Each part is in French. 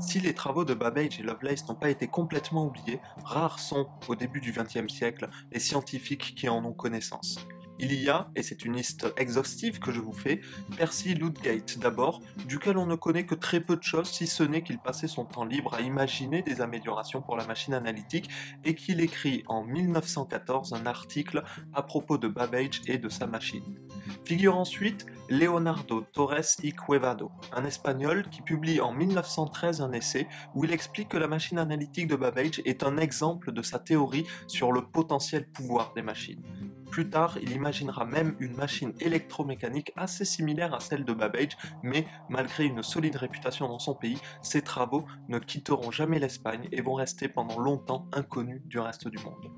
Si les travaux de Babbage et Lovelace n'ont pas été complètement oubliés, rares sont, au début du XXe siècle, les scientifiques qui en ont connaissance. Il y a, et c'est une liste exhaustive que je vous fais, Percy Ludgate d'abord, duquel on ne connaît que très peu de choses si ce n'est qu'il passait son temps libre à imaginer des améliorations pour la machine analytique et qu'il écrit en 1914 un article à propos de Babbage et de sa machine. Figure ensuite Leonardo Torres y Cuevado, un espagnol qui publie en 1913 un essai où il explique que la machine analytique de Babbage est un exemple de sa théorie sur le potentiel pouvoir des machines. Plus tard, il imaginera même une machine électromécanique assez similaire à celle de Babbage, mais malgré une solide réputation dans son pays, ses travaux ne quitteront jamais l'Espagne et vont rester pendant longtemps inconnus du reste du monde.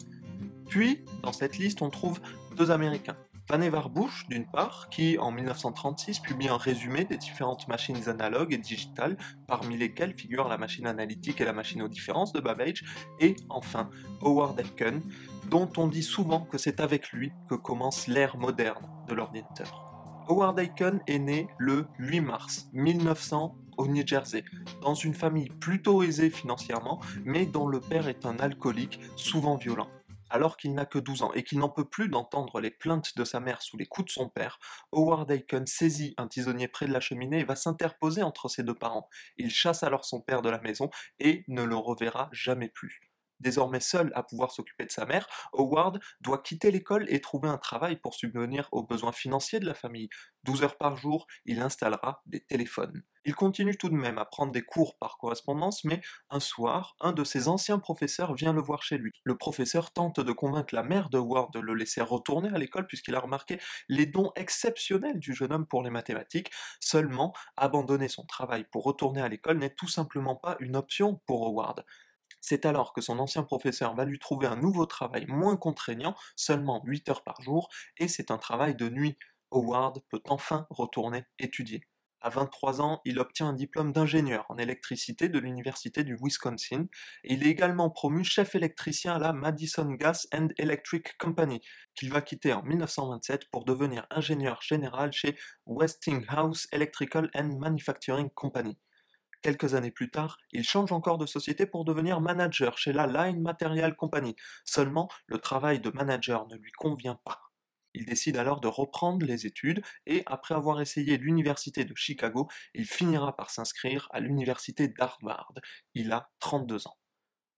Puis, dans cette liste, on trouve deux Américains. Vannevar Bush, d'une part, qui en 1936 publie un résumé des différentes machines analogues et digitales, parmi lesquelles figurent la machine analytique et la machine aux différences de Babbage, et enfin Howard Aiken, dont on dit souvent que c'est avec lui que commence l'ère moderne de l'ordinateur. Howard Aiken est né le 8 mars 1900 au New Jersey, dans une famille plutôt aisée financièrement, mais dont le père est un alcoolique souvent violent. Alors qu'il n'a que 12 ans et qu'il n'en peut plus d'entendre les plaintes de sa mère sous les coups de son père, Howard Aiken saisit un tisonnier près de la cheminée et va s'interposer entre ses deux parents. Il chasse alors son père de la maison et ne le reverra jamais plus. Désormais seul à pouvoir s'occuper de sa mère, Howard doit quitter l'école et trouver un travail pour subvenir aux besoins financiers de la famille. 12 heures par jour, il installera des téléphones. Il continue tout de même à prendre des cours par correspondance, mais un soir, un de ses anciens professeurs vient le voir chez lui. Le professeur tente de convaincre la mère de Howard de le laisser retourner à l'école puisqu'il a remarqué les dons exceptionnels du jeune homme pour les mathématiques. Seulement, abandonner son travail pour retourner à l'école n'est tout simplement pas une option pour Howard. C'est alors que son ancien professeur va lui trouver un nouveau travail moins contraignant, seulement 8 heures par jour, et c'est un travail de nuit. Howard peut enfin retourner étudier. À 23 ans, il obtient un diplôme d'ingénieur en électricité de l'université du Wisconsin il est également promu chef électricien à la Madison Gas and Electric Company, qu'il va quitter en 1927 pour devenir ingénieur général chez Westinghouse Electrical and Manufacturing Company. Quelques années plus tard, il change encore de société pour devenir manager chez la Line Material Company. Seulement, le travail de manager ne lui convient pas. Il décide alors de reprendre les études et, après avoir essayé l'université de Chicago, il finira par s'inscrire à l'université d'Harvard. Il a 32 ans.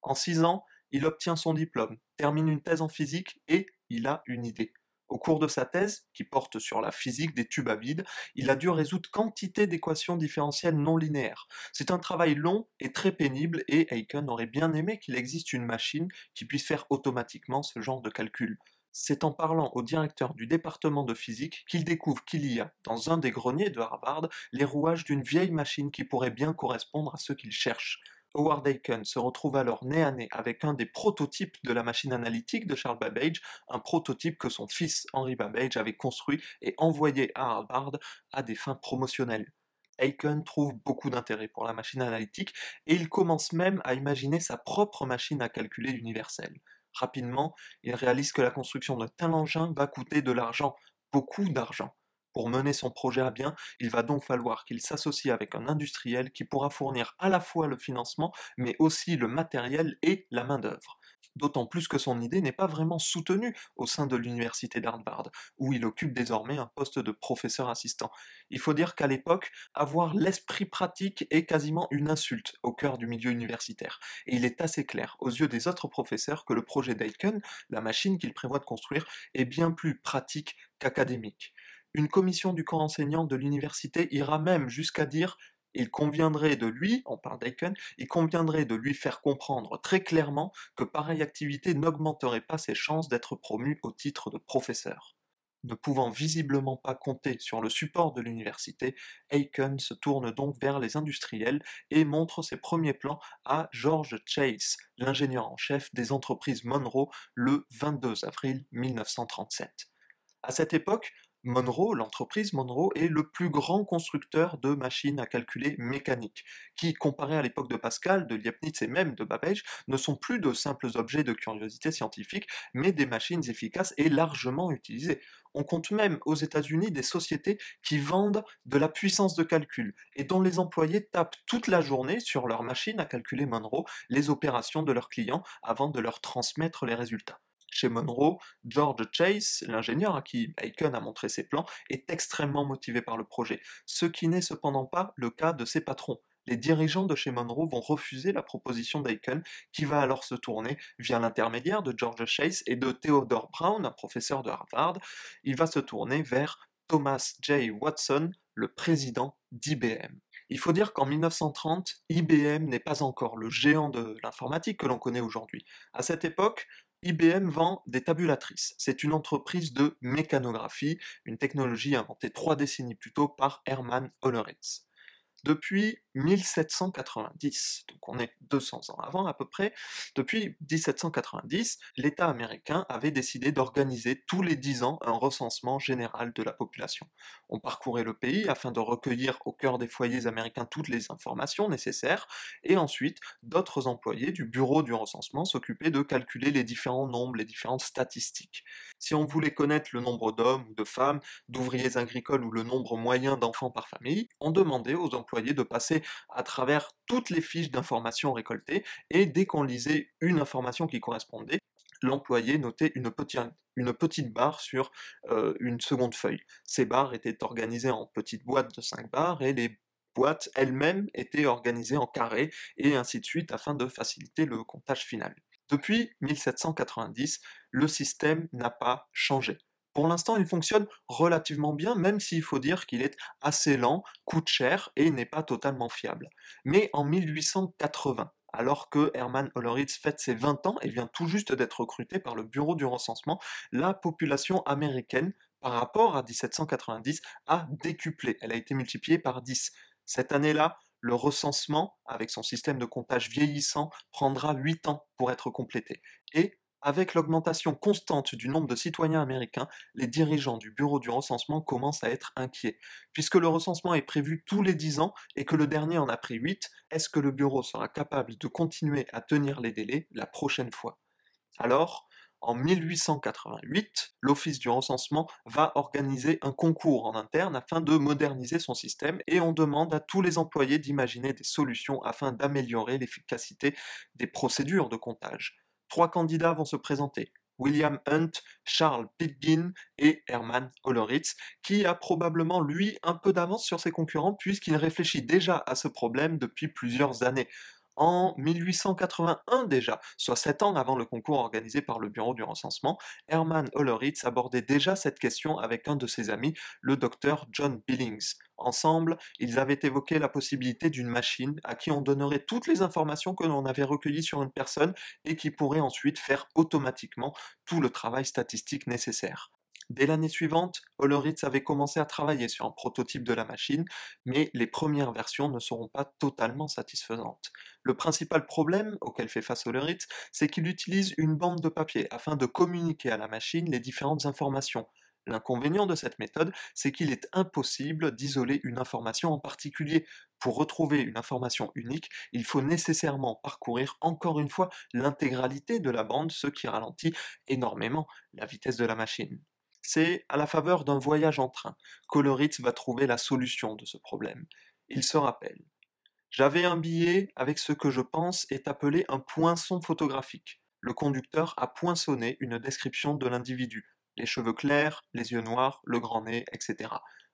En 6 ans, il obtient son diplôme, termine une thèse en physique et il a une idée. Au cours de sa thèse, qui porte sur la physique des tubes à vide, il a dû résoudre quantité d'équations différentielles non linéaires. C'est un travail long et très pénible et Aiken aurait bien aimé qu'il existe une machine qui puisse faire automatiquement ce genre de calcul. C'est en parlant au directeur du département de physique qu'il découvre qu'il y a, dans un des greniers de Harvard, les rouages d'une vieille machine qui pourrait bien correspondre à ce qu'il cherche. Howard Aiken se retrouve alors nez à nez avec un des prototypes de la machine analytique de Charles Babbage, un prototype que son fils Henry Babbage avait construit et envoyé à Harvard à des fins promotionnelles. Aiken trouve beaucoup d'intérêt pour la machine analytique et il commence même à imaginer sa propre machine à calculer universelle. Rapidement, il réalise que la construction d'un tel engin va coûter de l'argent, beaucoup d'argent. Pour mener son projet à bien, il va donc falloir qu'il s'associe avec un industriel qui pourra fournir à la fois le financement, mais aussi le matériel et la main-d'œuvre. D'autant plus que son idée n'est pas vraiment soutenue au sein de l'université d'Harvard, où il occupe désormais un poste de professeur assistant. Il faut dire qu'à l'époque, avoir l'esprit pratique est quasiment une insulte au cœur du milieu universitaire, et il est assez clair aux yeux des autres professeurs que le projet d'Aiken, la machine qu'il prévoit de construire, est bien plus pratique qu'académique. Une commission du corps enseignant de l'université ira même jusqu'à dire il conviendrait de lui, on parle d'Aiken, il conviendrait de lui faire comprendre très clairement que pareille activité n'augmenterait pas ses chances d'être promu au titre de professeur. Ne pouvant visiblement pas compter sur le support de l'université, Aiken se tourne donc vers les industriels et montre ses premiers plans à George Chase, l'ingénieur en chef des entreprises Monroe, le 22 avril 1937. À cette époque, Monroe, l'entreprise Monroe, est le plus grand constructeur de machines à calculer mécaniques, qui, comparé à l'époque de Pascal, de Leibniz et même de Babbage, ne sont plus de simples objets de curiosité scientifique, mais des machines efficaces et largement utilisées. On compte même aux États-Unis des sociétés qui vendent de la puissance de calcul et dont les employés tapent toute la journée sur leur machine à calculer Monroe les opérations de leurs clients avant de leur transmettre les résultats. Chez Monroe, George Chase, l'ingénieur à qui Aiken a montré ses plans, est extrêmement motivé par le projet, ce qui n'est cependant pas le cas de ses patrons. Les dirigeants de chez Monroe vont refuser la proposition d'Aiken, qui va alors se tourner, via l'intermédiaire de George Chase et de Theodore Brown, un professeur de Harvard, il va se tourner vers Thomas J. Watson, le président d'IBM. Il faut dire qu'en 1930, IBM n'est pas encore le géant de l'informatique que l'on connaît aujourd'hui. À cette époque, IBM vend des tabulatrices. C'est une entreprise de mécanographie, une technologie inventée trois décennies plus tôt par Hermann Hollerith. Depuis 1790, donc on est 200 ans avant à peu près, depuis 1790, l'État américain avait décidé d'organiser tous les 10 ans un recensement général de la population. On parcourait le pays afin de recueillir au cœur des foyers américains toutes les informations nécessaires, et ensuite d'autres employés du bureau du recensement s'occupaient de calculer les différents nombres, les différentes statistiques. Si on voulait connaître le nombre d'hommes ou de femmes, d'ouvriers agricoles ou le nombre moyen d'enfants par famille, on demandait aux employés de passer à travers toutes les fiches d'informations récoltées, et dès qu'on lisait une information qui correspondait, l'employé notait une petite, barre sur euh, une seconde feuille. Ces barres étaient organisées en petites boîtes de 5 barres, et les boîtes elles-mêmes étaient organisées en carrés, et ainsi de suite, afin de faciliter le comptage final. Depuis 1790, le système n'a pas changé. Pour l'instant, il fonctionne relativement bien, même s'il faut dire qu'il est assez lent, coûte cher et n'est pas totalement fiable. Mais en 1880, alors que Hermann Hollerith fête ses 20 ans et vient tout juste d'être recruté par le Bureau du recensement, la population américaine, par rapport à 1790, a décuplé. Elle a été multipliée par 10. Cette année-là, le recensement, avec son système de comptage vieillissant, prendra 8 ans pour être complété. Avec l'augmentation constante du nombre de citoyens américains, les dirigeants du bureau du recensement commencent à être inquiets. Puisque le recensement est prévu tous les 10 ans et que le dernier en a pris 8, est-ce que le bureau sera capable de continuer à tenir les délais la prochaine fois? Alors, en 1888, l'Office du recensement va organiser un concours en interne afin de moderniser son système et on demande à tous les employés d'imaginer des solutions afin d'améliorer l'efficacité des procédures de comptage. Trois candidats vont se présenter. William Hunt, Charles Pitkin et Hermann Hollerith, qui a probablement lui un peu d'avance sur ses concurrents puisqu'il réfléchit déjà à ce problème depuis plusieurs années en 1881 déjà, soit sept ans avant le concours organisé par le Bureau du recensement, Hermann Hollerith abordait déjà cette question avec un de ses amis, le docteur John Billings. Ensemble, ils avaient évoqué la possibilité d'une machine à qui on donnerait toutes les informations que l'on avait recueillies sur une personne et qui pourrait ensuite faire automatiquement tout le travail statistique nécessaire. Dès l'année suivante, Hollerith avait commencé à travailler sur un prototype de la machine, mais les premières versions ne seront pas totalement satisfaisantes. Le principal problème auquel fait face Hollerith, c'est qu'il utilise une bande de papier afin de communiquer à la machine les différentes informations. L'inconvénient de cette méthode, c'est qu'il est impossible d'isoler une information en particulier. Pour retrouver une information unique, il faut nécessairement parcourir encore une fois l'intégralité de la bande, ce qui ralentit énormément la vitesse de la machine c'est à la faveur d'un voyage en train qu'Hollerith va trouver la solution de ce problème. Il se rappelle. J'avais un billet avec ce que je pense est appelé un poinçon photographique. Le conducteur a poinçonné une description de l'individu. Les cheveux clairs, les yeux noirs, le grand nez, etc.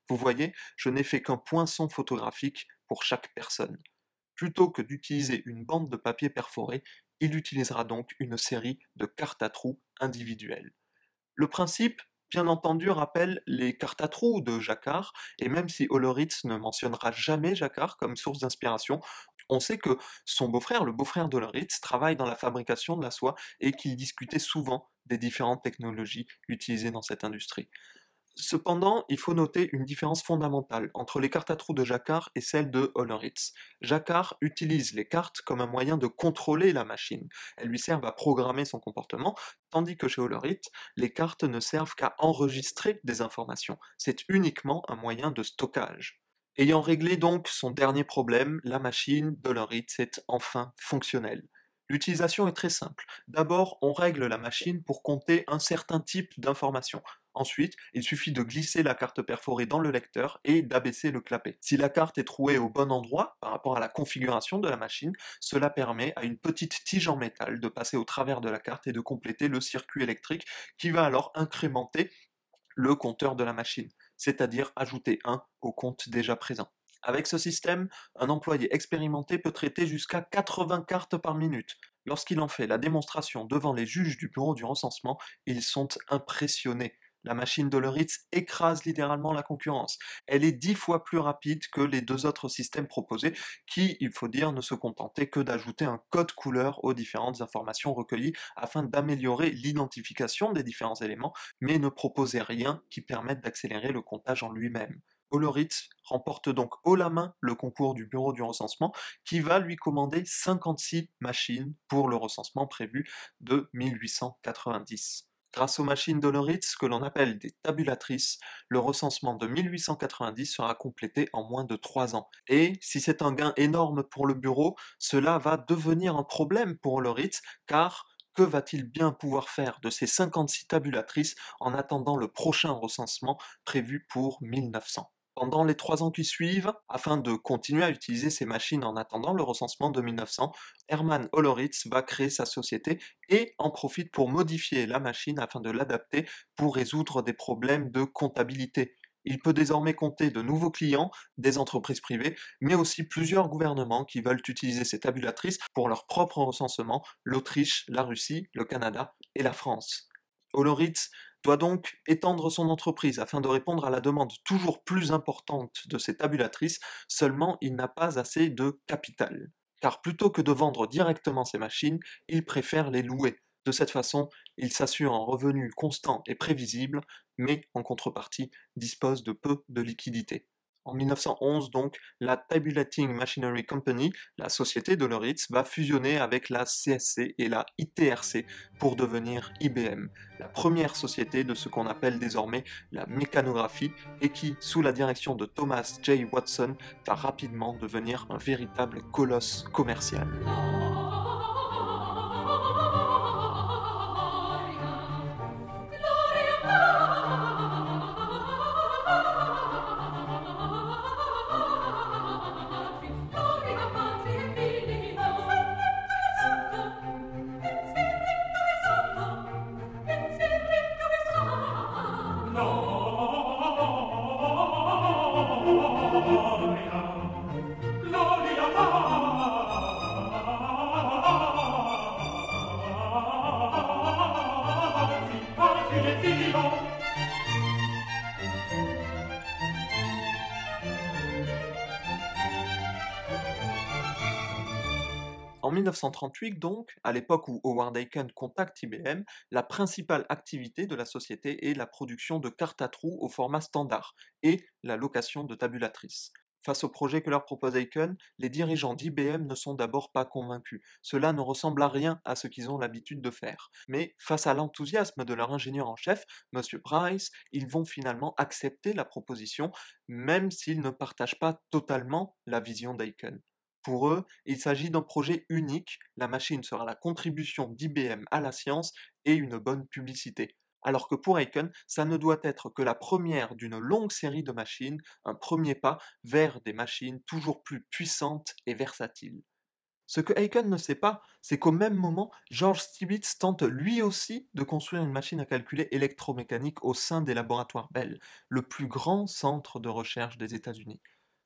Vous voyez, je n'ai fait qu'un poinçon photographique pour chaque personne. Plutôt que d'utiliser une bande de papier perforé, il utilisera donc une série de cartes à trous individuelles. Le principe bien entendu rappelle les cartes à trous de Jacquard, et même si Hollerith ne mentionnera jamais Jacquard comme source d'inspiration, on sait que son beau-frère, le beau-frère d'Hollerith, travaille dans la fabrication de la soie et qu'il discutait souvent des différentes technologies utilisées dans cette industrie. Cependant, il faut noter une différence fondamentale entre les cartes à trous de Jacquard et celles de Hollerith. Jacquard utilise les cartes comme un moyen de contrôler la machine. Elles lui servent à programmer son comportement, tandis que chez Hollerith, les cartes ne servent qu'à enregistrer des informations. C'est uniquement un moyen de stockage. Ayant réglé donc son dernier problème, la machine d'Hollerith est enfin fonctionnelle. L'utilisation est très simple. D'abord, on règle la machine pour compter un certain type d'informations. Ensuite, il suffit de glisser la carte perforée dans le lecteur et d'abaisser le clapet. Si la carte est trouée au bon endroit par rapport à la configuration de la machine, cela permet à une petite tige en métal de passer au travers de la carte et de compléter le circuit électrique qui va alors incrémenter le compteur de la machine, c'est-à-dire ajouter 1 au compte déjà présent. Avec ce système, un employé expérimenté peut traiter jusqu'à 80 cartes par minute. Lorsqu'il en fait la démonstration devant les juges du bureau du recensement, ils sont impressionnés. La machine de Ritz écrase littéralement la concurrence. Elle est dix fois plus rapide que les deux autres systèmes proposés, qui, il faut dire, ne se contentaient que d'ajouter un code couleur aux différentes informations recueillies afin d'améliorer l'identification des différents éléments, mais ne proposaient rien qui permette d'accélérer le comptage en lui-même. Oloritz remporte donc haut la main le concours du bureau du recensement qui va lui commander 56 machines pour le recensement prévu de 1890. Grâce aux machines d'Oloritz, que l'on appelle des tabulatrices, le recensement de 1890 sera complété en moins de 3 ans. Et si c'est un gain énorme pour le bureau, cela va devenir un problème pour Oloritz, car que va-t-il bien pouvoir faire de ces 56 tabulatrices en attendant le prochain recensement prévu pour 1900 pendant les trois ans qui suivent, afin de continuer à utiliser ces machines en attendant le recensement de 1900, Hermann Holleritz va créer sa société et en profite pour modifier la machine afin de l'adapter pour résoudre des problèmes de comptabilité. Il peut désormais compter de nouveaux clients, des entreprises privées, mais aussi plusieurs gouvernements qui veulent utiliser ces tabulatrices pour leur propre recensement, l'Autriche, la Russie, le Canada et la France. Doit donc étendre son entreprise afin de répondre à la demande toujours plus importante de ses tabulatrices, seulement il n'a pas assez de capital. Car plutôt que de vendre directement ses machines, il préfère les louer. De cette façon, il s'assure un revenu constant et prévisible, mais en contrepartie dispose de peu de liquidités. En 1911, donc, la Tabulating Machinery Company, la société de Loritz, va fusionner avec la CSC et la ITRC pour devenir IBM, la première société de ce qu'on appelle désormais la mécanographie et qui, sous la direction de Thomas J. Watson, va rapidement devenir un véritable colosse commercial. 1938 donc, à l'époque où Howard Aiken contacte IBM, la principale activité de la société est la production de cartes à trous au format standard et la location de tabulatrices. Face au projet que leur propose Aiken, les dirigeants d'IBM ne sont d'abord pas convaincus. Cela ne ressemble à rien à ce qu'ils ont l'habitude de faire. Mais face à l'enthousiasme de leur ingénieur en chef, M. Bryce, ils vont finalement accepter la proposition, même s'ils ne partagent pas totalement la vision d'Aiken. Pour eux, il s'agit d'un projet unique, la machine sera la contribution d'IBM à la science et une bonne publicité. Alors que pour Aiken, ça ne doit être que la première d'une longue série de machines, un premier pas vers des machines toujours plus puissantes et versatiles. Ce que Aiken ne sait pas, c'est qu'au même moment, George Stibitz tente lui aussi de construire une machine à calculer électromécanique au sein des laboratoires Bell, le plus grand centre de recherche des États-Unis.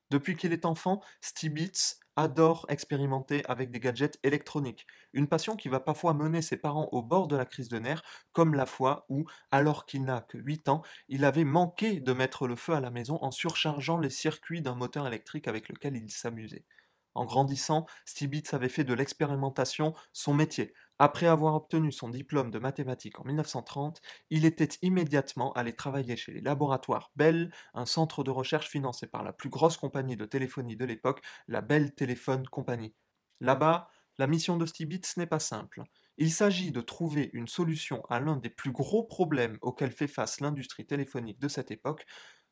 Depuis qu'il est enfant, Stibitz adore expérimenter avec des gadgets électroniques, une passion qui va parfois mener ses parents au bord de la crise de nerfs, comme la fois où, alors qu'il n'a que 8 ans, il avait manqué de mettre le feu à la maison en surchargeant les circuits d'un moteur électrique avec lequel il s'amusait. En grandissant, Stibitz avait fait de l'expérimentation son métier, Après avoir obtenu son diplôme de mathématiques en 1930, il était immédiatement allé travailler chez les laboratoires Bell, un centre de recherche financé par la plus grosse compagnie de téléphonie de l'époque, la Bell Telephone Company. Là-bas, la mission de Stibitz n'est pas simple. Il s'agit de trouver une solution à l'un des plus gros problèmes auxquels fait face l'industrie téléphonique de cette époque,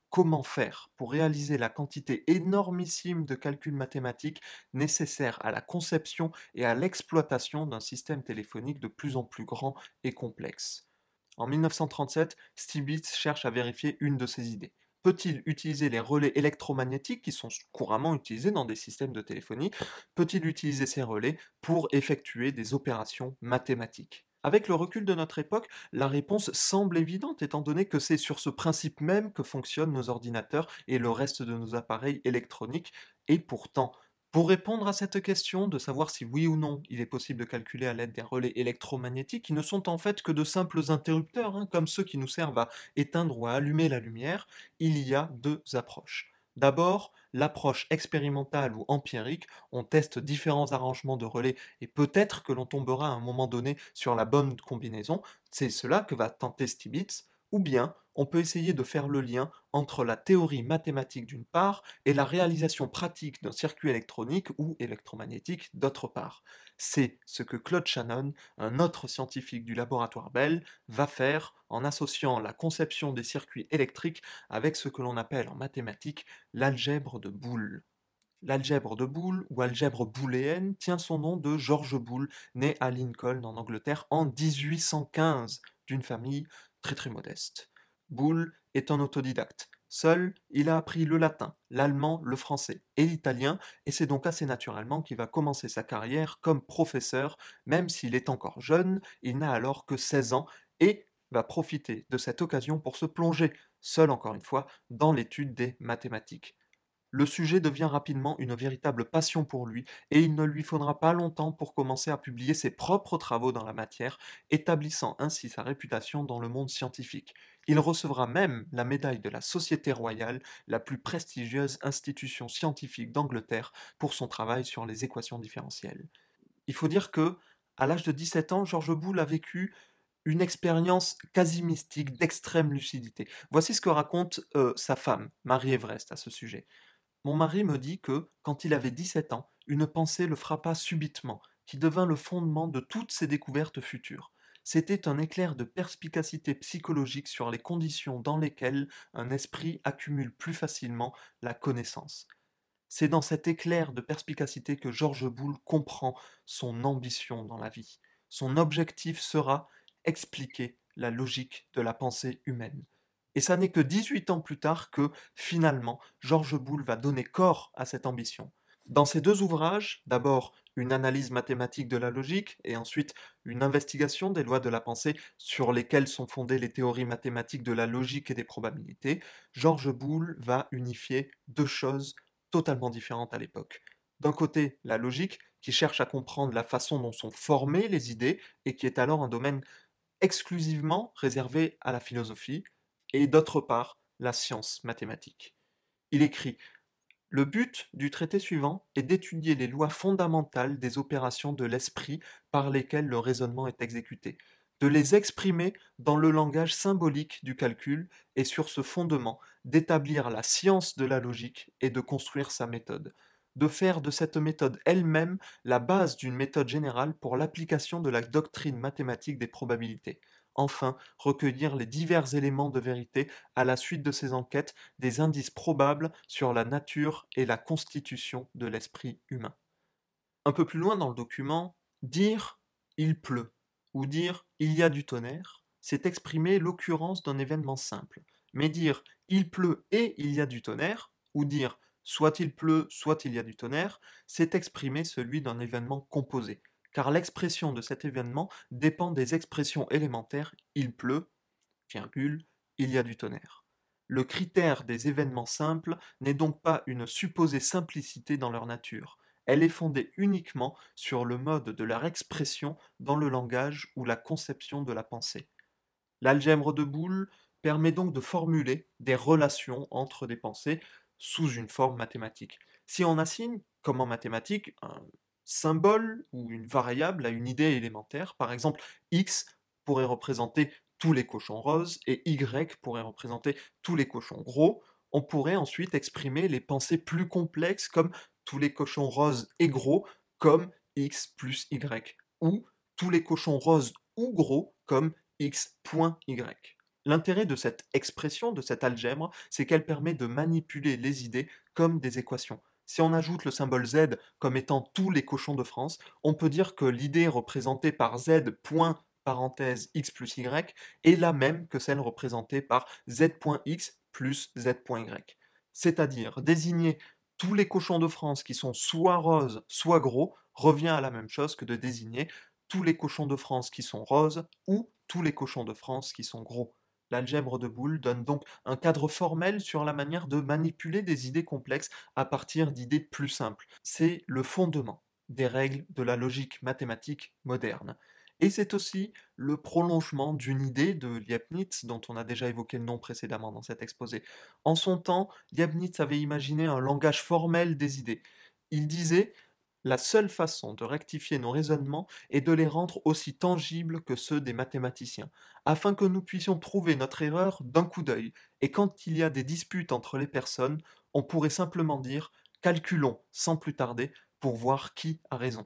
comment faire pour réaliser la quantité énormissime de calculs mathématiques nécessaires à la conception et à l'exploitation d'un système téléphonique de plus en plus grand et complexe? En 1937, Stibitz cherche à vérifier une de ses idées. Peut-il utiliser les relais électromagnétiques qui sont couramment utilisés dans des systèmes de téléphonie? Peut-il utiliser ces relais pour effectuer des opérations mathématiques? Avec le recul de notre époque, la réponse semble évidente étant donné que c'est sur ce principe même que fonctionnent nos ordinateurs et le reste de nos appareils électroniques, et pourtant, pour répondre à cette question de savoir si oui ou non il est possible de calculer à l'aide des relais électromagnétiques qui ne sont en fait que de simples interrupteurs, hein, comme ceux qui nous servent à éteindre ou à allumer la lumière, il y a deux approches. D'abord, l'approche expérimentale ou empirique, on teste différents arrangements de relais et peut-être que l'on tombera à un moment donné sur la bonne combinaison, c'est cela que va tenter Stibitz, ou bien on peut essayer de faire le lien entre la théorie mathématique d'une part et la réalisation pratique d'un circuit électronique ou électromagnétique d'autre part. C'est ce que Claude Shannon, un autre scientifique du laboratoire Bell, va faire en associant la conception des circuits électriques avec ce que l'on appelle en mathématiques l'algèbre de Boole. L'algèbre de Boole, ou algèbre booléenne, tient son nom de George Boole, né à Lincoln en Angleterre en 1815, d'une famille très modeste. Boole est un autodidacte. Seul, il a appris le latin, l'allemand, le français et l'italien, et c'est donc assez naturellement qu'il va commencer sa carrière comme professeur, même s'il est encore jeune, il n'a alors que 16 ans, et va profiter de cette occasion pour se plonger, seul encore une fois, dans l'étude des mathématiques. Le sujet devient rapidement une véritable passion pour lui, et il ne lui faudra pas longtemps pour commencer à publier ses propres travaux dans la matière, établissant ainsi sa réputation dans le monde scientifique. Il recevra même la médaille de la Société royale, la plus prestigieuse institution scientifique d'Angleterre, pour son travail sur les équations différentielles. Il faut dire que, à l'âge de 17 ans, Georges Boulle a vécu une expérience quasi mystique d'extrême lucidité. Voici ce que raconte euh, sa femme, Marie Everest, à ce sujet. Mon mari me dit que, quand il avait 17 ans, une pensée le frappa subitement, qui devint le fondement de toutes ses découvertes futures. C'était un éclair de perspicacité psychologique sur les conditions dans lesquelles un esprit accumule plus facilement la connaissance. C'est dans cet éclair de perspicacité que Georges Boulle comprend son ambition dans la vie. Son objectif sera expliquer la logique de la pensée humaine. Et ça n'est que 18 ans plus tard que, finalement, Georges Boulle va donner corps à cette ambition. Dans ces deux ouvrages, d'abord une analyse mathématique de la logique et ensuite une investigation des lois de la pensée sur lesquelles sont fondées les théories mathématiques de la logique et des probabilités, Georges Boulle va unifier deux choses totalement différentes à l'époque. D'un côté, la logique, qui cherche à comprendre la façon dont sont formées les idées et qui est alors un domaine exclusivement réservé à la philosophie, et d'autre part la science mathématique. Il écrit Le but du traité suivant est d'étudier les lois fondamentales des opérations de l'esprit par lesquelles le raisonnement est exécuté, de les exprimer dans le langage symbolique du calcul et sur ce fondement d'établir la science de la logique et de construire sa méthode, de faire de cette méthode elle-même la base d'une méthode générale pour l'application de la doctrine mathématique des probabilités, enfin recueillir les divers éléments de vérité à la suite de ces enquêtes, des indices probables sur la nature et la constitution de l'esprit humain. Un peu plus loin dans le document, dire il pleut ou dire il y a du tonnerre, c'est exprimer l'occurrence d'un événement simple. Mais dire il pleut et il y a du tonnerre, ou dire soit il pleut, soit il y a du tonnerre, c'est exprimer celui d'un événement composé, car l'expression de cet événement dépend des expressions élémentaires il pleut, virgule, il y a du tonnerre. Le critère des événements simples n'est donc pas une supposée simplicité dans leur nature, elle est fondée uniquement sur le mode de leur expression dans le langage ou la conception de la pensée. L'algèbre de Boole permet donc de formuler des relations entre des pensées sous une forme mathématique. Si on assigne, comme en mathématiques, symbole ou une variable a une idée élémentaire. Par exemple, x pourrait représenter tous les cochons roses et y pourrait représenter tous les cochons gros. On pourrait ensuite exprimer les pensées plus complexes comme tous les cochons roses et gros comme x plus y ou tous les cochons roses ou gros comme x.y. L'intérêt de cette expression, de cette algèbre, c'est qu'elle permet de manipuler les idées comme des équations. Si on ajoute le symbole z comme étant tous les cochons de France, on peut dire que l'idée représentée par z x plus y est la même que celle représentée par z.x plus z.y. C'est-à-dire désigner tous les cochons de France qui sont soit roses, soit gros, revient à la même chose que de désigner tous les cochons de France qui sont roses ou tous les cochons de France qui sont gros. L'algèbre de Boole donne donc un cadre formel sur la manière de manipuler des idées complexes à partir d'idées plus simples. C'est le fondement des règles de la logique mathématique moderne. Et c'est aussi le prolongement d'une idée de Leibniz, dont on a déjà évoqué le nom précédemment dans cet exposé. En son temps, Leibniz avait imaginé un langage formel des idées. Il disait la seule façon de rectifier nos raisonnements est de les rendre aussi tangibles que ceux des mathématiciens, afin que nous puissions trouver notre erreur d'un coup d'œil, et quand il y a des disputes entre les personnes, on pourrait simplement dire calculons sans plus tarder pour voir qui a raison.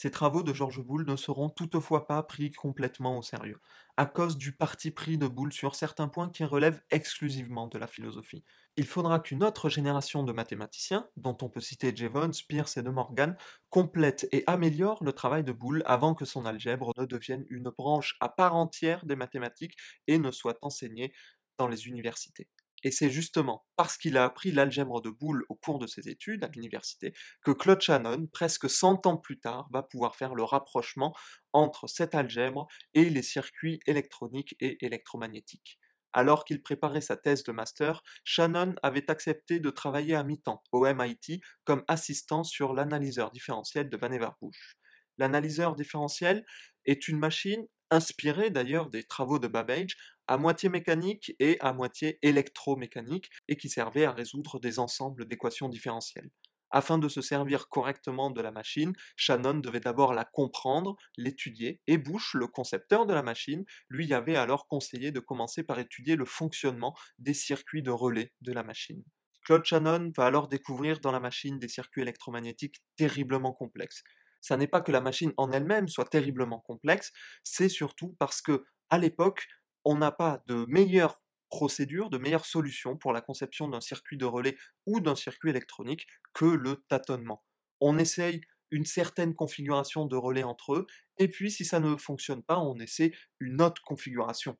Ces travaux de Georges Boulle ne seront toutefois pas pris complètement au sérieux, à cause du parti pris de Boulle sur certains points qui relèvent exclusivement de la philosophie. Il faudra qu'une autre génération de mathématiciens, dont on peut citer Jevons, Peirce et De Morgan, complète et améliore le travail de Boulle avant que son algèbre ne devienne une branche à part entière des mathématiques et ne soit enseignée dans les universités. Et c'est justement parce qu'il a appris l'algèbre de Boole au cours de ses études à l'université que Claude Shannon, presque 100 ans plus tard, va pouvoir faire le rapprochement entre cette algèbre et les circuits électroniques et électromagnétiques. Alors qu'il préparait sa thèse de master, Shannon avait accepté de travailler à mi-temps au MIT comme assistant sur l'analyseur différentiel de Vannevar Bush. L'analyseur différentiel est une machine inspirée d'ailleurs des travaux de Babbage à moitié mécanique et à moitié électromécanique, et qui servait à résoudre des ensembles d'équations différentielles. Afin de se servir correctement de la machine, Shannon devait d'abord la comprendre, l'étudier, et Bush, le concepteur de la machine, lui avait alors conseillé de commencer par étudier le fonctionnement des circuits de relais de la machine. Claude Shannon va alors découvrir dans la machine des circuits électromagnétiques terriblement complexes. Ça n'est pas que la machine en elle-même soit terriblement complexe, c'est surtout parce que, à l'époque, on n'a pas de meilleure procédure, de meilleure solution pour la conception d'un circuit de relais ou d'un circuit électronique que le tâtonnement. On essaye une certaine configuration de relais entre eux, et puis si ça ne fonctionne pas, on essaie une autre configuration.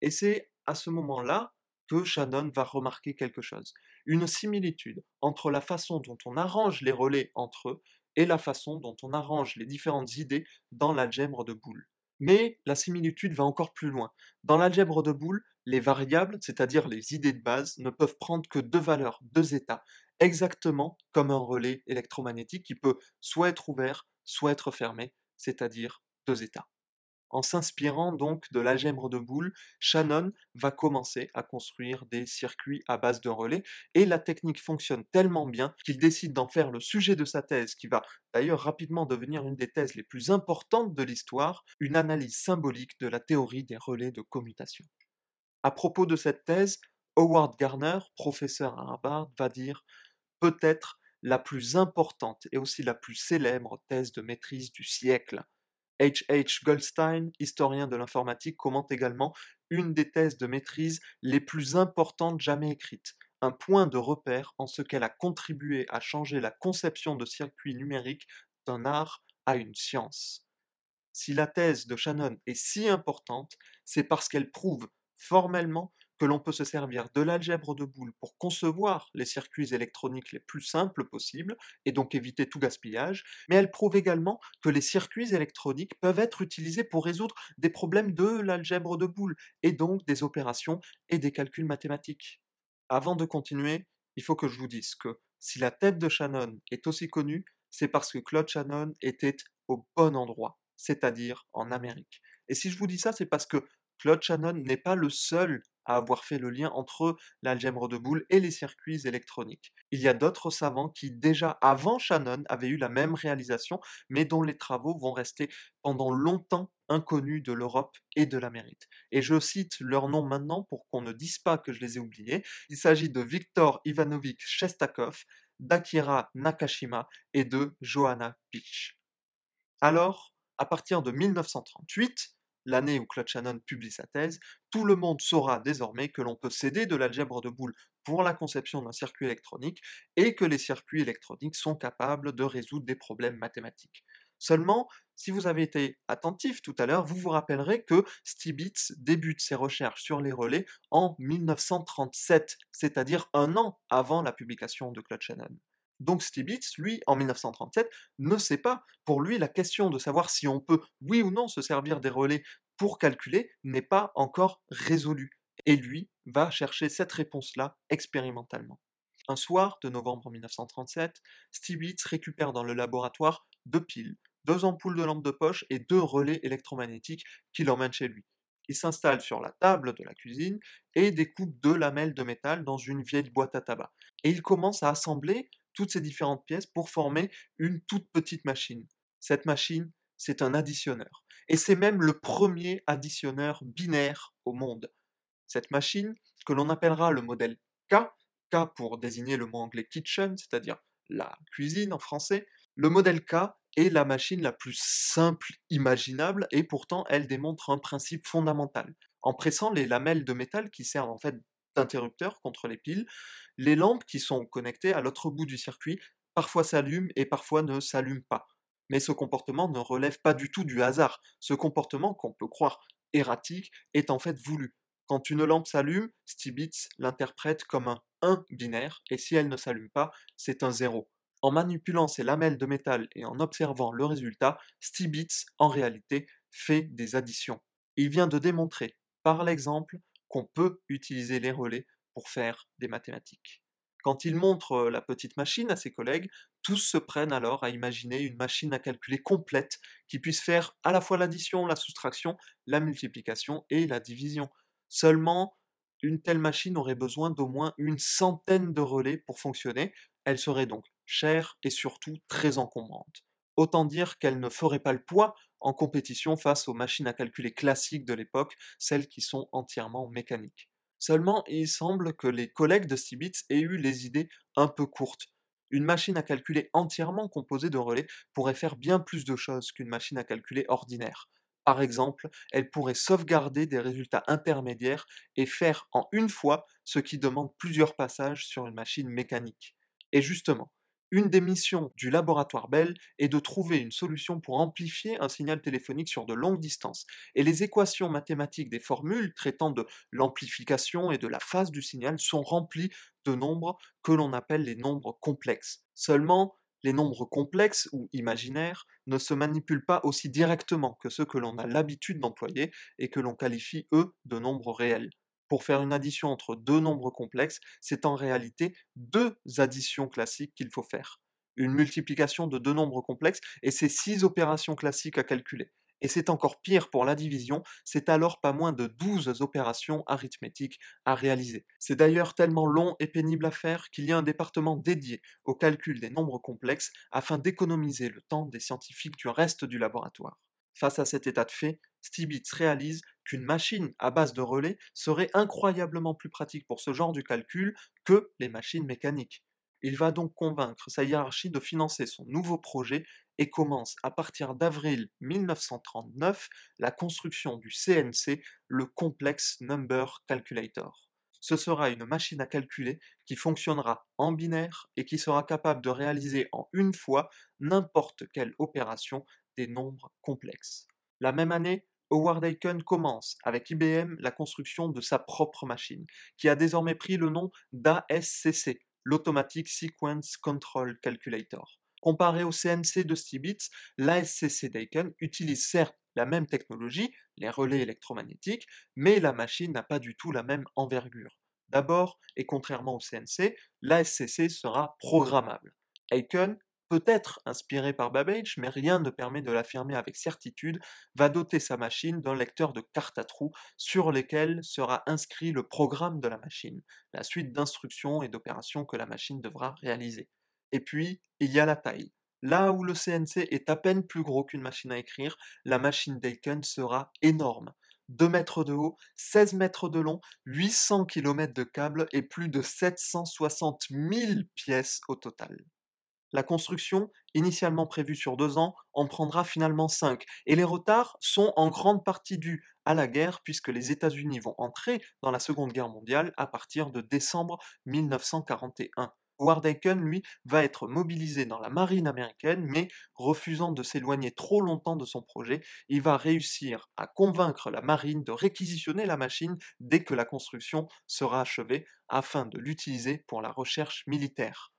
Et c'est à ce moment-là que Shannon va remarquer quelque chose, une similitude entre la façon dont on arrange les relais entre eux et la façon dont on arrange les différentes idées dans l'algèbre de Boole. Mais la similitude va encore plus loin. Dans l'algèbre de Boole, les variables, c'est-à-dire les idées de base, ne peuvent prendre que deux valeurs, deux états, exactement comme un relais électromagnétique qui peut soit être ouvert, soit être fermé, c'est-à-dire deux états. En s'inspirant donc de l'algèbre de Boole, Shannon va commencer à construire des circuits à base de relais, et la technique fonctionne tellement bien qu'il décide d'en faire le sujet de sa thèse, qui va d'ailleurs rapidement devenir une des thèses les plus importantes de l'histoire, une analyse symbolique de la théorie des relais de commutation. À propos de cette thèse, Howard Garner, professeur à Harvard, va dire peut-être la plus importante et aussi la plus célèbre thèse de maîtrise du siècle. H. H. Goldstein, historien de l'informatique, commente également une des thèses de maîtrise les plus importantes jamais écrites, un point de repère en ce qu'elle a contribué à changer la conception de circuits numériques d'un art à une science. Si la thèse de Shannon est si importante, c'est parce qu'elle prouve formellement que l'on peut se servir de l'algèbre de Boole pour concevoir les circuits électroniques les plus simples possibles, et donc éviter tout gaspillage, mais elle prouve également que les circuits électroniques peuvent être utilisés pour résoudre des problèmes de l'algèbre de Boole, et donc des opérations et des calculs mathématiques. Avant de continuer, il faut que je vous dise que si la tête de Shannon est aussi connue, c'est parce que Claude Shannon était au bon endroit, c'est-à-dire en Amérique. Et si je vous dis ça, c'est parce que Claude Shannon n'est pas le seul avoir fait le lien entre l'algèbre de Boole et les circuits électroniques. Il y a d'autres savants qui, déjà avant Shannon, avaient eu la même réalisation, mais dont les travaux vont rester pendant longtemps inconnus de l'Europe et de l'Amérique. Et je cite leurs noms maintenant pour qu'on ne dise pas que je les ai oubliés. Il s'agit de Viktor Ivanovich Shestakov, d'Akira Nakashima et de Johanna Pitch. Alors, à partir de 1938, l'année où Claude Shannon publie sa thèse, tout le monde saura désormais que l'on peut céder de l'algèbre de Boole pour la conception d'un circuit électronique et que les circuits électroniques sont capables de résoudre des problèmes mathématiques. Seulement, si vous avez été attentif tout à l'heure, vous vous rappellerez que Stibitz débute ses recherches sur les relais en 1937, c'est-à-dire un an avant la publication de Claude Shannon. Donc Stibitz, lui, en 1937, ne sait pas. Pour lui, la question de savoir si on peut, oui ou non, se servir des relais pour calculer n'est pas encore résolue. Et lui va chercher cette réponse-là expérimentalement. Un soir de novembre 1937, Stibitz récupère dans le laboratoire deux piles, deux ampoules de lampe de poche et deux relais électromagnétiques qu'il emmène chez lui. Il s'installe sur la table de la cuisine et découpe deux lamelles de métal dans une vieille boîte à tabac. Et il commence à assembler toutes ces différentes pièces pour former une toute petite machine. Cette machine, c'est un additionneur. Et c'est même le premier additionneur binaire au monde. Cette machine, que l'on appellera le modèle K, K pour désigner le mot anglais kitchen, c'est-à-dire la cuisine en français, le modèle K est la machine la plus simple imaginable et pourtant elle démontre un principe fondamental. En pressant les lamelles de métal qui servent en fait d'interrupteurs contre les piles, les lampes qui sont connectées à l'autre bout du circuit parfois s'allument et parfois ne s'allument pas. Mais ce comportement ne relève pas du tout du hasard. Ce comportement, qu'on peut croire erratique, est en fait voulu. Quand une lampe s'allume, Stibitz l'interprète comme un 1 binaire, et si elle ne s'allume pas, c'est un 0. En manipulant ces lamelles de métal et en observant le résultat, Stibitz, en réalité, fait des additions. Il vient de démontrer, par l'exemple, qu'on peut utiliser les relais pour faire des mathématiques. Quand il montre la petite machine à ses collègues, tous se prennent alors à imaginer une machine à calculer complète qui puisse faire à la fois l'addition, la soustraction, la multiplication et la division. Seulement, une telle machine aurait besoin d'au moins une centaine de relais pour fonctionner, elle serait donc chère et surtout très encombrante. Autant dire qu'elle ne ferait pas le poids en compétition face aux machines à calculer classiques de l'époque, celles qui sont entièrement mécaniques. Seulement, il semble que les collègues de Stibitz aient eu les idées un peu courtes. Une machine à calculer entièrement composée de relais pourrait faire bien plus de choses qu'une machine à calculer ordinaire. Par exemple, elle pourrait sauvegarder des résultats intermédiaires et faire en une fois ce qui demande plusieurs passages sur une machine mécanique. Et justement, une des missions du laboratoire Bell est de trouver une solution pour amplifier un signal téléphonique sur de longues distances, et les équations mathématiques des formules traitant de l'amplification et de la phase du signal sont remplies de nombres que l'on appelle les nombres complexes. Seulement, les nombres complexes ou imaginaires ne se manipulent pas aussi directement que ceux que l'on a l'habitude d'employer et que l'on qualifie, eux, de nombres réels pour faire une addition entre deux nombres complexes, c'est en réalité deux additions classiques qu'il faut faire. Une multiplication de deux nombres complexes et c'est six opérations classiques à calculer. Et c'est encore pire pour la division, c'est alors pas moins de 12 opérations arithmétiques à réaliser. C'est d'ailleurs tellement long et pénible à faire qu'il y a un département dédié au calcul des nombres complexes afin d'économiser le temps des scientifiques du reste du laboratoire. Face à cet état de fait, Stibitz réalise qu'une machine à base de relais serait incroyablement plus pratique pour ce genre de calcul que les machines mécaniques. Il va donc convaincre sa hiérarchie de financer son nouveau projet et commence à partir d'avril 1939 la construction du CNC, le Complex Number Calculator. Ce sera une machine à calculer qui fonctionnera en binaire et qui sera capable de réaliser en une fois n'importe quelle opération des nombres complexes. La même année, Howard Aiken commence avec IBM la construction de sa propre machine, qui a désormais pris le nom d'ASCC, l'Automatic Sequence Control Calculator. Comparé au CNC de Stibitz, l'ASCC d'Aiken utilise certes la même technologie, les relais électromagnétiques, mais la machine n'a pas du tout la même envergure. D'abord, et contrairement au CNC, l'ASCC sera programmable. Aiken peut-être inspirée par Babbage, mais rien ne permet de l'affirmer avec certitude, va doter sa machine d'un lecteur de cartes à trous sur lesquels sera inscrit le programme de la machine, la suite d'instructions et d'opérations que la machine devra réaliser. Et puis, il y a la taille. Là où le CNC est à peine plus gros qu'une machine à écrire, la machine d'Aiken sera énorme. 2 mètres de haut, 16 mètres de long, 800 km de câbles et plus de 760 000 pièces au total. La construction, initialement prévue sur deux ans, en prendra finalement cinq, et les retards sont en grande partie dus à la guerre puisque les États-Unis vont entrer dans la Seconde Guerre mondiale à partir de décembre 1941. Howard Aiken, lui, va être mobilisé dans la marine américaine, mais refusant de s'éloigner trop longtemps de son projet, il va réussir à convaincre la marine de réquisitionner la machine dès que la construction sera achevée, afin de l'utiliser pour la recherche militaire.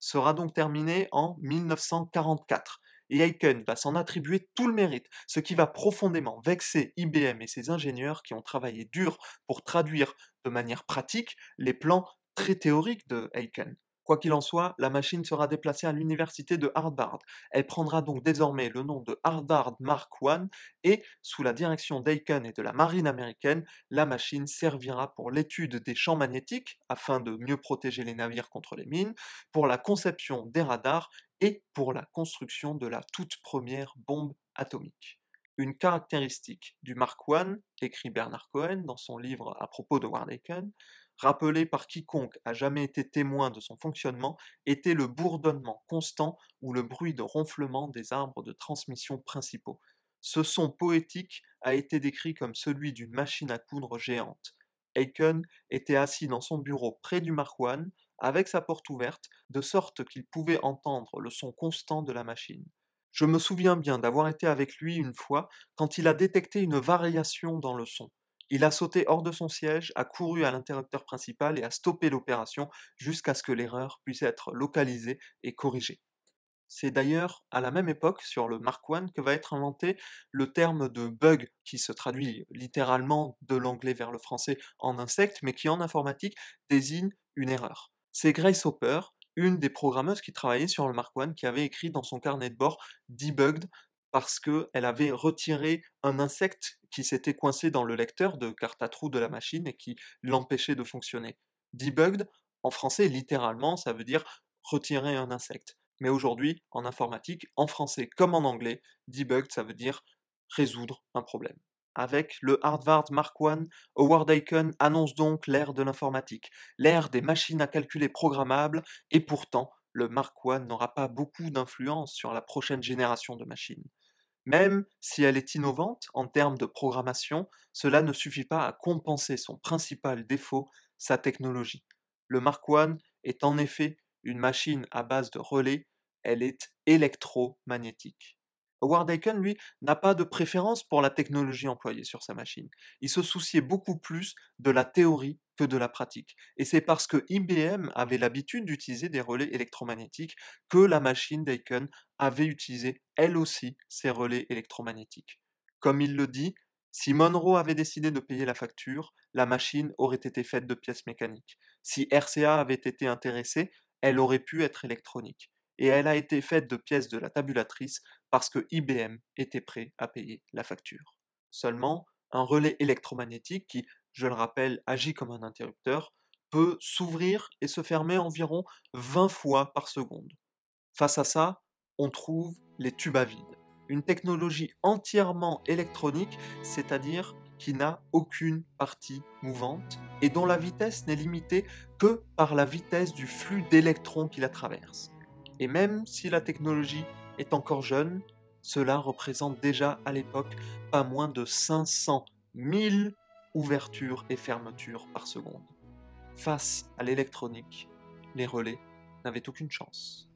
Sera donc terminée en 1944, et Aiken va s'en attribuer tout le mérite, ce qui va profondément vexer IBM et ses ingénieurs qui ont travaillé dur pour traduire de manière pratique les plans très théorique de Aiken. Quoi qu'il en soit, la machine sera déplacée à l'université de Harvard. Elle prendra donc désormais le nom de Harvard Mark I et, sous la direction d'Aiken et de la marine américaine, la machine servira pour l'étude des champs magnétiques afin de mieux protéger les navires contre les mines, pour la conception des radars et pour la construction de la toute première bombe atomique. Une caractéristique du Mark I, écrit Bernard Cohen dans son livre à propos de Ward Aiken, rappelé par quiconque a jamais été témoin de son fonctionnement, était le bourdonnement constant ou le bruit de ronflement des arbres de transmission principaux. Ce son poétique a été décrit comme celui d'une machine à coudre géante. Aiken était assis dans son bureau près du Mark avec sa porte ouverte, de sorte qu'il pouvait entendre le son constant de la machine. Je me souviens bien d'avoir été avec lui une fois quand il a détecté une variation dans le son. Il a sauté hors de son siège, a couru à l'interrupteur principal et a stoppé l'opération jusqu'à ce que l'erreur puisse être localisée et corrigée. C'est d'ailleurs à la même époque, sur le Mark I, que va être inventé le terme de bug, qui se traduit littéralement de l'anglais vers le français en insecte, mais qui en informatique désigne une erreur. C'est Grace Hopper, une des programmeuses qui travaillait sur le Mark I, qui avait écrit dans son carnet de bord debugged parce qu'elle avait retiré un insecte qui s'était coincé dans le lecteur de carte à trous de la machine et qui l'empêchait de fonctionner. Debugged, en français, littéralement, ça veut dire retirer un insecte. Mais aujourd'hui, en informatique, en français comme en anglais, debugged, ça veut dire résoudre un problème. Avec le Harvard Mark I, Howard Aiken annonce donc l'ère de l'informatique, l'ère des machines à calculer programmables, et pourtant, le Mark I n'aura pas beaucoup d'influence sur la prochaine génération de machines. Même si elle est innovante en termes de programmation, cela ne suffit pas à compenser son principal défaut, sa technologie. Le Mark I est en effet une machine à base de relais, elle est électromagnétique. Howard Aiken, lui, n'a pas de préférence pour la technologie employée sur sa machine. Il se souciait beaucoup plus de la théorie que de la pratique. Et c'est parce que IBM avait l'habitude d'utiliser des relais électromagnétiques que la machine d'Aiken avait utilisé, elle aussi, ces relais électromagnétiques. Comme il le dit, si Monroe avait décidé de payer la facture, la machine aurait été faite de pièces mécaniques. Si RCA avait été intéressée, elle aurait pu être électronique et elle a été faite de pièces de la tabulatrice parce que IBM était prêt à payer la facture. Seulement, un relais électromagnétique qui, je le rappelle, agit comme un interrupteur, peut s'ouvrir et se fermer environ 20 fois par seconde. Face à ça, on trouve les tubes à vide, une technologie entièrement électronique, c'est-à-dire qui n'a aucune partie mouvante et dont la vitesse n'est limitée que par la vitesse du flux d'électrons qui la traverse. Et même si la technologie est encore jeune, cela représente déjà à l'époque pas moins de 500 000 ouvertures et fermetures par seconde. Face à l'électronique, les relais n'avaient aucune chance.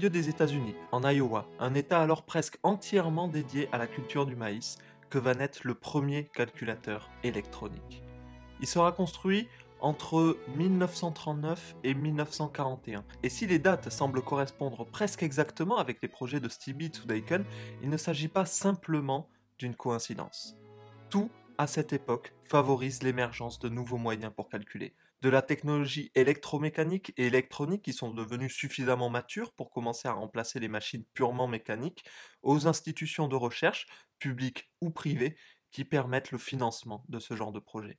Milieu des États-Unis, en Iowa, un État alors presque entièrement dédié à la culture du maïs, que va naître le premier calculateur électronique. Il sera construit entre 1939 et 1941. Et si les dates semblent correspondre presque exactement avec les projets de Stibitz ou Daikon, il ne s'agit pas simplement d'une coïncidence. Tout, à cette époque, favorise l'émergence de nouveaux moyens pour calculer. De la technologie électromécanique et électronique qui sont devenues suffisamment matures pour commencer à remplacer les machines purement mécaniques, aux institutions de recherche, publiques ou privées, qui permettent le financement de ce genre de projet.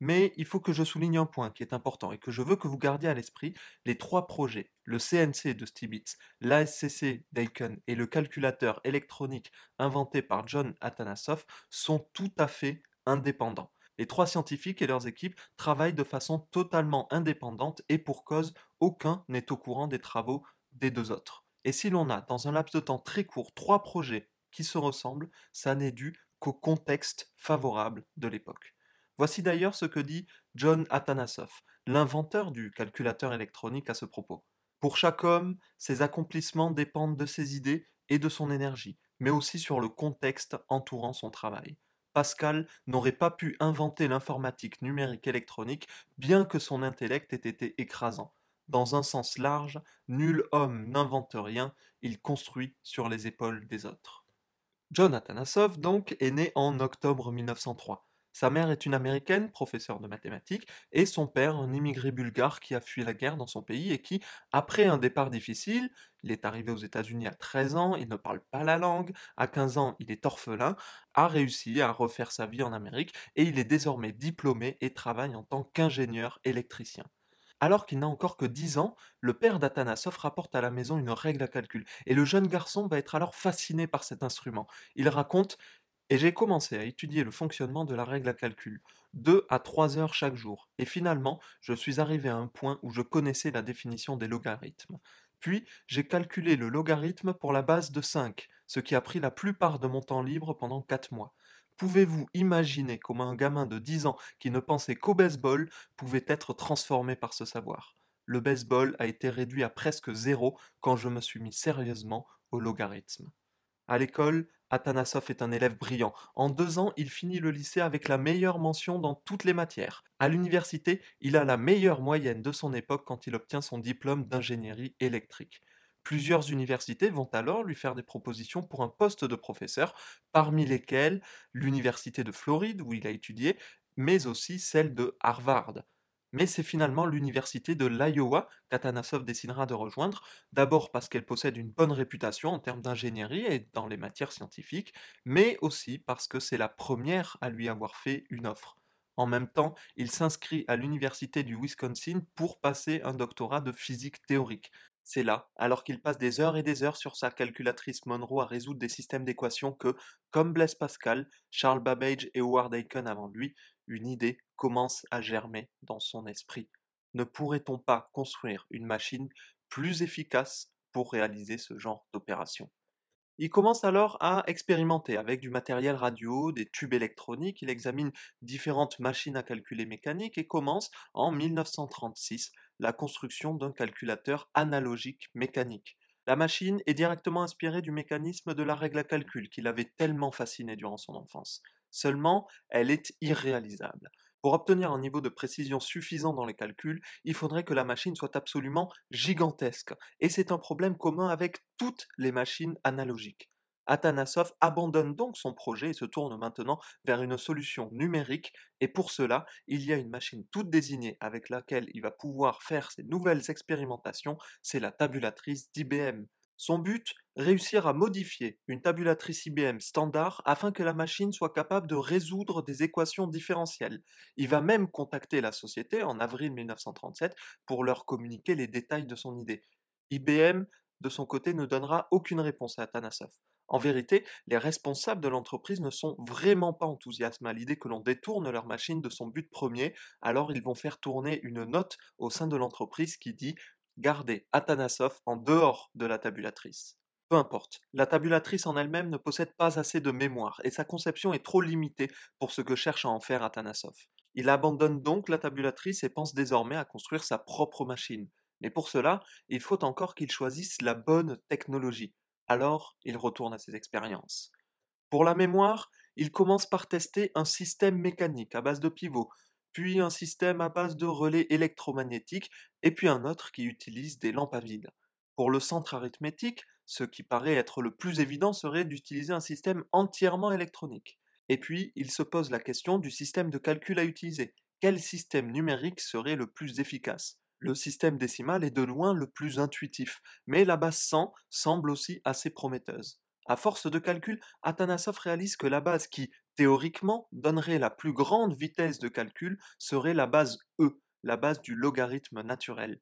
Mais il faut que je souligne un point qui est important et que je veux que vous gardiez à l'esprit. Les trois projets, le CNC de Stibitz, l'ASCC d'Aiken et le calculateur électronique inventé par John Atanasoff, sont tout à fait indépendants. Les trois scientifiques et leurs équipes travaillent de façon totalement indépendante et pour cause, aucun n'est au courant des travaux des deux autres. Et si l'on a, dans un laps de temps très court, trois projets qui se ressemblent, ça n'est dû qu'au contexte favorable de l'époque. Voici d'ailleurs ce que dit John Atanasoff, l'inventeur du calculateur électronique à ce propos. Pour chaque homme, ses accomplissements dépendent de ses idées et de son énergie, mais aussi sur le contexte entourant son travail. Pascal n'aurait pas pu inventer l'informatique numérique électronique bien que son intellect ait été écrasant. Dans un sens large, nul homme n'invente rien, il construit sur les épaules des autres. John Atanasoff, donc, est né en octobre 1903. Sa mère est une américaine, professeure de mathématiques, et son père, un immigré bulgare qui a fui la guerre dans son pays et qui, après un départ difficile, il est arrivé aux États-Unis à 13 ans, il ne parle pas la langue, à 15 ans il est orphelin, a réussi à refaire sa vie en Amérique et il est désormais diplômé et travaille en tant qu'ingénieur électricien. Alors qu'il n'a encore que 10 ans, le père d'Atanasoff rapporte à la maison une règle à calcul, et le jeune garçon va être alors fasciné par cet instrument. Il raconte et j'ai commencé à étudier le fonctionnement de la règle à calcul, deux à trois heures chaque jour, et finalement, je suis arrivé à un point où je connaissais la définition des logarithmes. Puis, j'ai calculé le logarithme pour la base de 5, ce qui a pris la plupart de mon temps libre pendant 4 mois. Pouvez-vous imaginer comment un gamin de 10 ans qui ne pensait qu'au baseball pouvait être transformé par ce savoir? Le baseball a été réduit à presque zéro quand je me suis mis sérieusement au logarithme. À l'école, Atanasoff est un élève brillant. En deux ans, il finit le lycée avec la meilleure mention dans toutes les matières. À l'université, il a la meilleure moyenne de son époque quand il obtient son diplôme d'ingénierie électrique. Plusieurs universités vont alors lui faire des propositions pour un poste de professeur, parmi lesquelles l'université de Floride, où il a étudié, mais aussi celle de Harvard mais c'est finalement l'université de l'Iowa qu'Atanasov décidera de rejoindre, d'abord parce qu'elle possède une bonne réputation en termes d'ingénierie et dans les matières scientifiques, mais aussi parce que c'est la première à lui avoir fait une offre. En même temps, il s'inscrit à l'université du Wisconsin pour passer un doctorat de physique théorique. C'est là, alors qu'il passe des heures et des heures sur sa calculatrice Monroe à résoudre des systèmes d'équations que, comme Blaise Pascal, Charles Babbage et Howard Aiken avant lui, une idée commence à germer dans son esprit. Ne pourrait-on pas construire une machine plus efficace pour réaliser ce genre d'opération? Il commence alors à expérimenter avec du matériel radio, des tubes électroniques, il examine différentes machines à calculer mécaniques et commence en 1936 la construction d'un calculateur analogique mécanique. La machine est directement inspirée du mécanisme de la règle à calcul qui l'avait tellement fasciné durant son enfance. Seulement, elle est irréalisable. Pour obtenir un niveau de précision suffisant dans les calculs, il faudrait que la machine soit absolument gigantesque, et c'est un problème commun avec toutes les machines analogiques. Atanasov abandonne donc son projet et se tourne maintenant vers une solution numérique, et pour cela, il y a une machine toute désignée avec laquelle il va pouvoir faire ses nouvelles expérimentations, c'est la tabulatrice d'IBM. Son but, réussir à modifier une tabulatrice IBM standard afin que la machine soit capable de résoudre des équations différentielles. Il va même contacter la société en avril 1937 pour leur communiquer les détails de son idée. IBM, de son côté, ne donnera aucune réponse à Atanasov. En vérité, les responsables de l'entreprise ne sont vraiment pas enthousiastes à l'idée que l'on détourne leur machine de son but premier, alors ils vont faire tourner une note au sein de l'entreprise qui dit garder Atanasov en dehors de la tabulatrice. Peu importe, la tabulatrice en elle-même ne possède pas assez de mémoire et sa conception est trop limitée pour ce que cherche à en faire Atanasov. Il abandonne donc la tabulatrice et pense désormais à construire sa propre machine. Mais pour cela, il faut encore qu'il choisisse la bonne technologie. Alors, il retourne à ses expériences. Pour la mémoire, il commence par tester un système mécanique à base de pivots, puis un système à base de relais électromagnétiques, et puis un autre qui utilise des lampes à vide. Pour le centre arithmétique, ce qui paraît être le plus évident serait d'utiliser un système entièrement électronique. Et puis, il se pose la question du système de calcul à utiliser. Quel système numérique serait le plus efficace? Le système décimal est de loin le plus intuitif, mais la base 100 semble aussi assez prometteuse. À force de calcul, Atanasoff réalise que la base qui, théoriquement, donnerait la plus grande vitesse de calcul serait la base E, la base du logarithme naturel.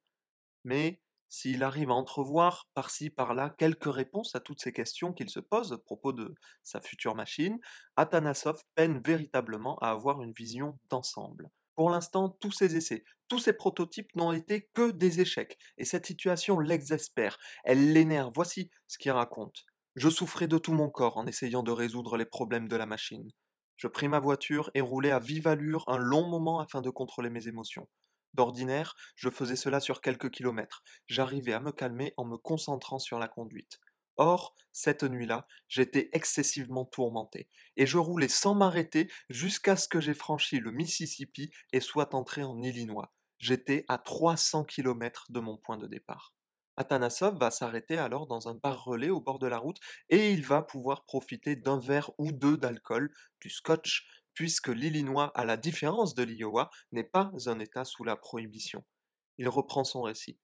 Mais s'il arrive à entrevoir par-ci par-là quelques réponses à toutes ces questions qu'il se pose à propos de sa future machine, Atanasoff peine véritablement à avoir une vision d'ensemble. Pour l'instant, tous ses essais, tous ses prototypes n'ont été que des échecs, et cette situation l'exaspère, elle l'énerve. Voici ce qu'il raconte. Je souffrais de tout mon corps en essayant de résoudre les problèmes de la machine. Je pris ma voiture et roulai à vive allure un long moment afin de contrôler mes émotions. D'ordinaire, je faisais cela sur quelques kilomètres. J'arrivais à me calmer en me concentrant sur la conduite. Or, cette nuit-là, j'étais excessivement tourmenté, et je roulais sans m'arrêter jusqu'à ce que j'aie franchi le Mississippi et sois entré en Illinois. J'étais à 300 kilomètres de mon point de départ. Atanasov va s'arrêter alors dans un bar relais au bord de la route et il va pouvoir profiter d'un verre ou deux d'alcool, du scotch, puisque l'Illinois, à la différence de l'Iowa, n'est pas un État sous la prohibition. Il reprend son récit.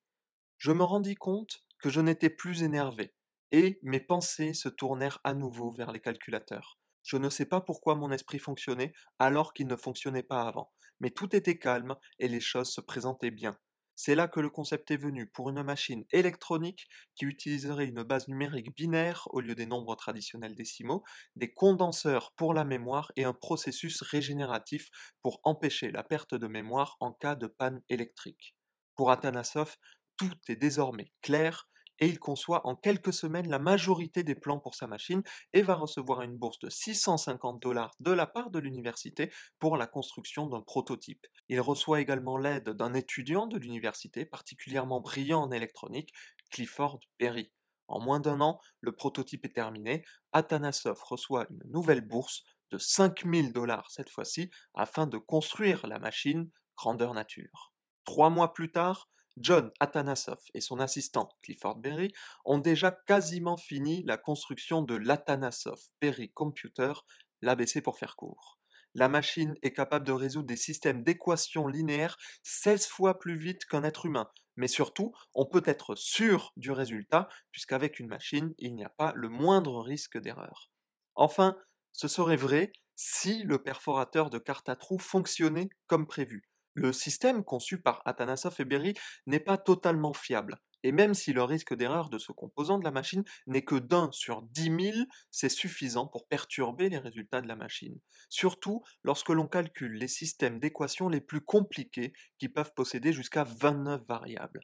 Je me rendis compte que je n'étais plus énervé, et mes pensées se tournèrent à nouveau vers les calculateurs. Je ne sais pas pourquoi mon esprit fonctionnait alors qu'il ne fonctionnait pas avant, mais tout était calme et les choses se présentaient bien. C'est là que le concept est venu pour une machine électronique qui utiliserait une base numérique binaire au lieu des nombres traditionnels décimaux, des condenseurs pour la mémoire et un processus régénératif pour empêcher la perte de mémoire en cas de panne électrique. Pour Atanasoff, tout est désormais clair et il conçoit en quelques semaines la majorité des plans pour sa machine et va recevoir une bourse de 650 dollars de la part de l'université pour la construction d'un prototype. Il reçoit également l'aide d'un étudiant de l'université particulièrement brillant en électronique, Clifford Berry. En moins d'un an, le prototype est terminé. Atanasoff reçoit une nouvelle bourse de 5000 dollars cette fois-ci afin de construire la machine grandeur nature. Trois mois plus tard, John Atanasoff et son assistant Clifford Berry ont déjà quasiment fini la construction de l'Atanasoff Berry Computer, l'ABC pour faire court. La machine est capable de résoudre des systèmes d'équations linéaires 16 fois plus vite qu'un être humain, mais surtout, on peut être sûr du résultat, puisqu'avec une machine, il n'y a pas le moindre risque d'erreur. Enfin, ce serait vrai si le perforateur de carte à trous fonctionnait comme prévu. Le système conçu par Atanasoff et Berry n'est pas totalement fiable. Et même si le risque d'erreur de ce composant de la machine n'est que d'un sur dix mille, c'est suffisant pour perturber les résultats de la machine. Surtout lorsque l'on calcule les systèmes d'équations les plus compliqués qui peuvent posséder jusqu'à 29 variables.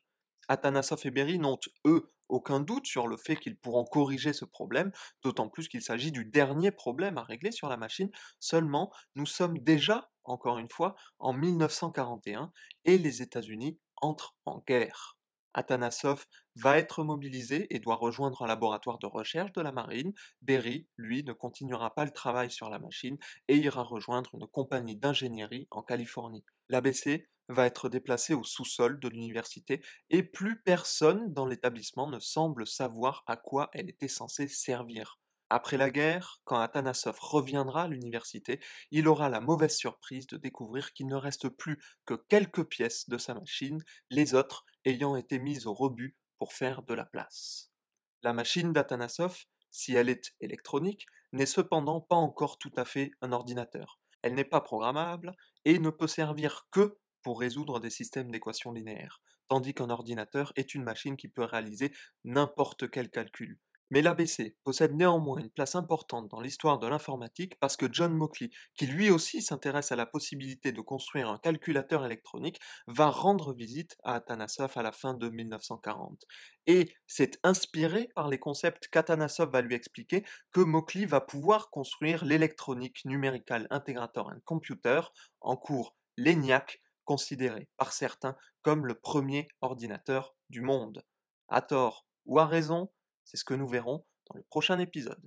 Atanasoff et Berry n'ont, eux, aucun doute sur le fait qu'ils pourront corriger ce problème, d'autant plus qu'il s'agit du dernier problème à régler sur la machine, seulement nous sommes déjà, encore une fois, en 1941 et les États-Unis entrent en guerre. Atanasoff va être mobilisé et doit rejoindre un laboratoire de recherche de la marine. Berry, lui, ne continuera pas le travail sur la machine et ira rejoindre une compagnie d'ingénierie en Californie. L'ABC va être déplacé au sous-sol de l'université et plus personne dans l'établissement ne semble savoir à quoi elle était censée servir. Après la guerre, quand Atanasoff reviendra à l'université, il aura la mauvaise surprise de découvrir qu'il ne reste plus que quelques pièces de sa machine, les autres ayant été mises au rebut pour faire de la place. La machine d'Atanasoff, si elle est électronique, n'est cependant pas encore tout à fait un ordinateur. Elle n'est pas programmable et ne peut servir que pour résoudre des systèmes d'équations linéaires, tandis qu'un ordinateur est une machine qui peut réaliser n'importe quel calcul. Mais l'ABC possède néanmoins une place importante dans l'histoire de l'informatique parce que John Mockley, qui lui aussi s'intéresse à la possibilité de construire un calculateur électronique, va rendre visite à Atanasoff à la fin de 1940. Et c'est inspiré par les concepts qu'Atanasoff va lui expliquer que Mockley va pouvoir construire l'électronique Numerical Integrator and Computer, en cours l'ENIAC, considéré par certains comme le premier ordinateur du monde. À tort ou à raison, c'est ce que nous verrons dans le prochain épisode.